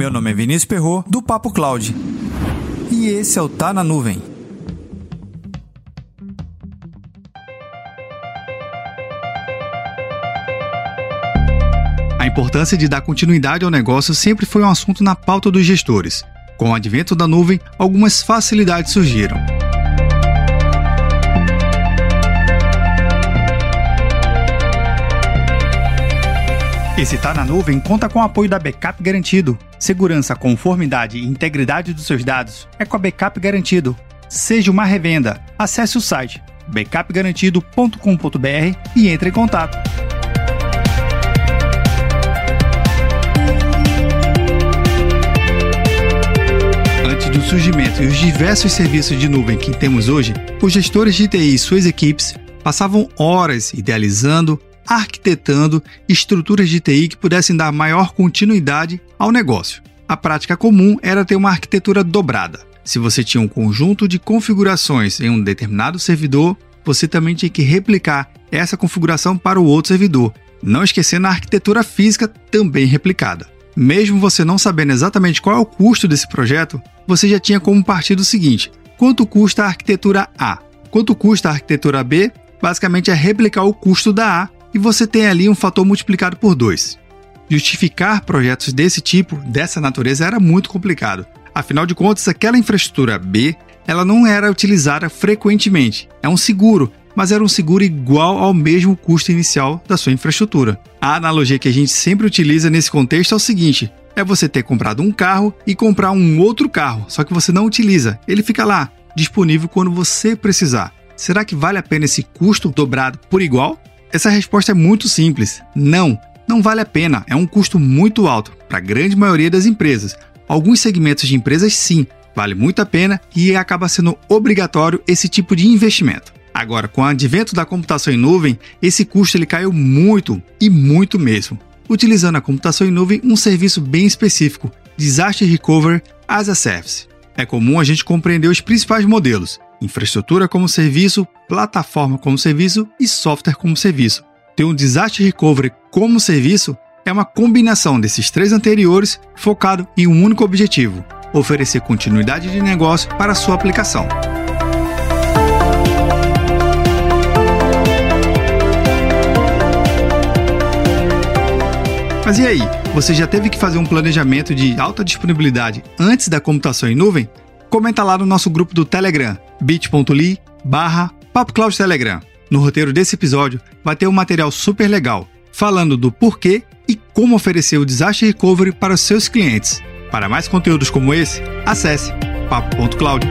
Meu nome é Vinícius Perro do Papo Cloud. E esse é o Tá na Nuvem. A importância de dar continuidade ao negócio sempre foi um assunto na pauta dos gestores. Com o advento da nuvem, algumas facilidades surgiram. Esse Tá na Nuvem conta com o apoio da Backup Garantido. Segurança, conformidade e integridade dos seus dados é com a Backup Garantido. Seja uma revenda. Acesse o site backupgarantido.com.br e entre em contato. Antes do surgimento e os diversos serviços de nuvem que temos hoje, os gestores de TI e suas equipes passavam horas idealizando, arquitetando estruturas de TI que pudessem dar maior continuidade ao negócio. A prática comum era ter uma arquitetura dobrada. Se você tinha um conjunto de configurações em um determinado servidor, você também tinha que replicar essa configuração para o outro servidor, não esquecendo a arquitetura física também replicada. Mesmo você não sabendo exatamente qual é o custo desse projeto, você já tinha como partir do seguinte: quanto custa a arquitetura A? Quanto custa a arquitetura B? Basicamente é replicar o custo da A e você tem ali um fator multiplicado por 2. Justificar projetos desse tipo, dessa natureza, era muito complicado. Afinal de contas, aquela infraestrutura B ela não era utilizada frequentemente. É um seguro, mas era um seguro igual ao mesmo custo inicial da sua infraestrutura. A analogia que a gente sempre utiliza nesse contexto é o seguinte: é você ter comprado um carro e comprar um outro carro, só que você não utiliza. Ele fica lá, disponível quando você precisar. Será que vale a pena esse custo dobrado por igual? Essa resposta é muito simples: não, não vale a pena, é um custo muito alto para a grande maioria das empresas. Alguns segmentos de empresas, sim, vale muito a pena e acaba sendo obrigatório esse tipo de investimento. Agora, com o advento da computação em nuvem, esse custo ele caiu muito e muito mesmo. Utilizando a computação em nuvem, um serviço bem específico, Disaster Recovery as a Service. É comum a gente compreender os principais modelos: infraestrutura como serviço, plataforma como serviço e software como serviço. Ter um Disaster Recovery como serviço é uma combinação desses três anteriores focado em um único objetivo: oferecer continuidade de negócio para sua aplicação. Mas e aí, você já teve que fazer um planejamento de alta disponibilidade antes da computação em nuvem? Comenta lá no nosso grupo do Telegram, bit.ly barra Telegram. No roteiro desse episódio vai ter um material super legal, falando do porquê e como oferecer o Disaster Recovery para seus clientes. Para mais conteúdos como esse, acesse papo.cloud.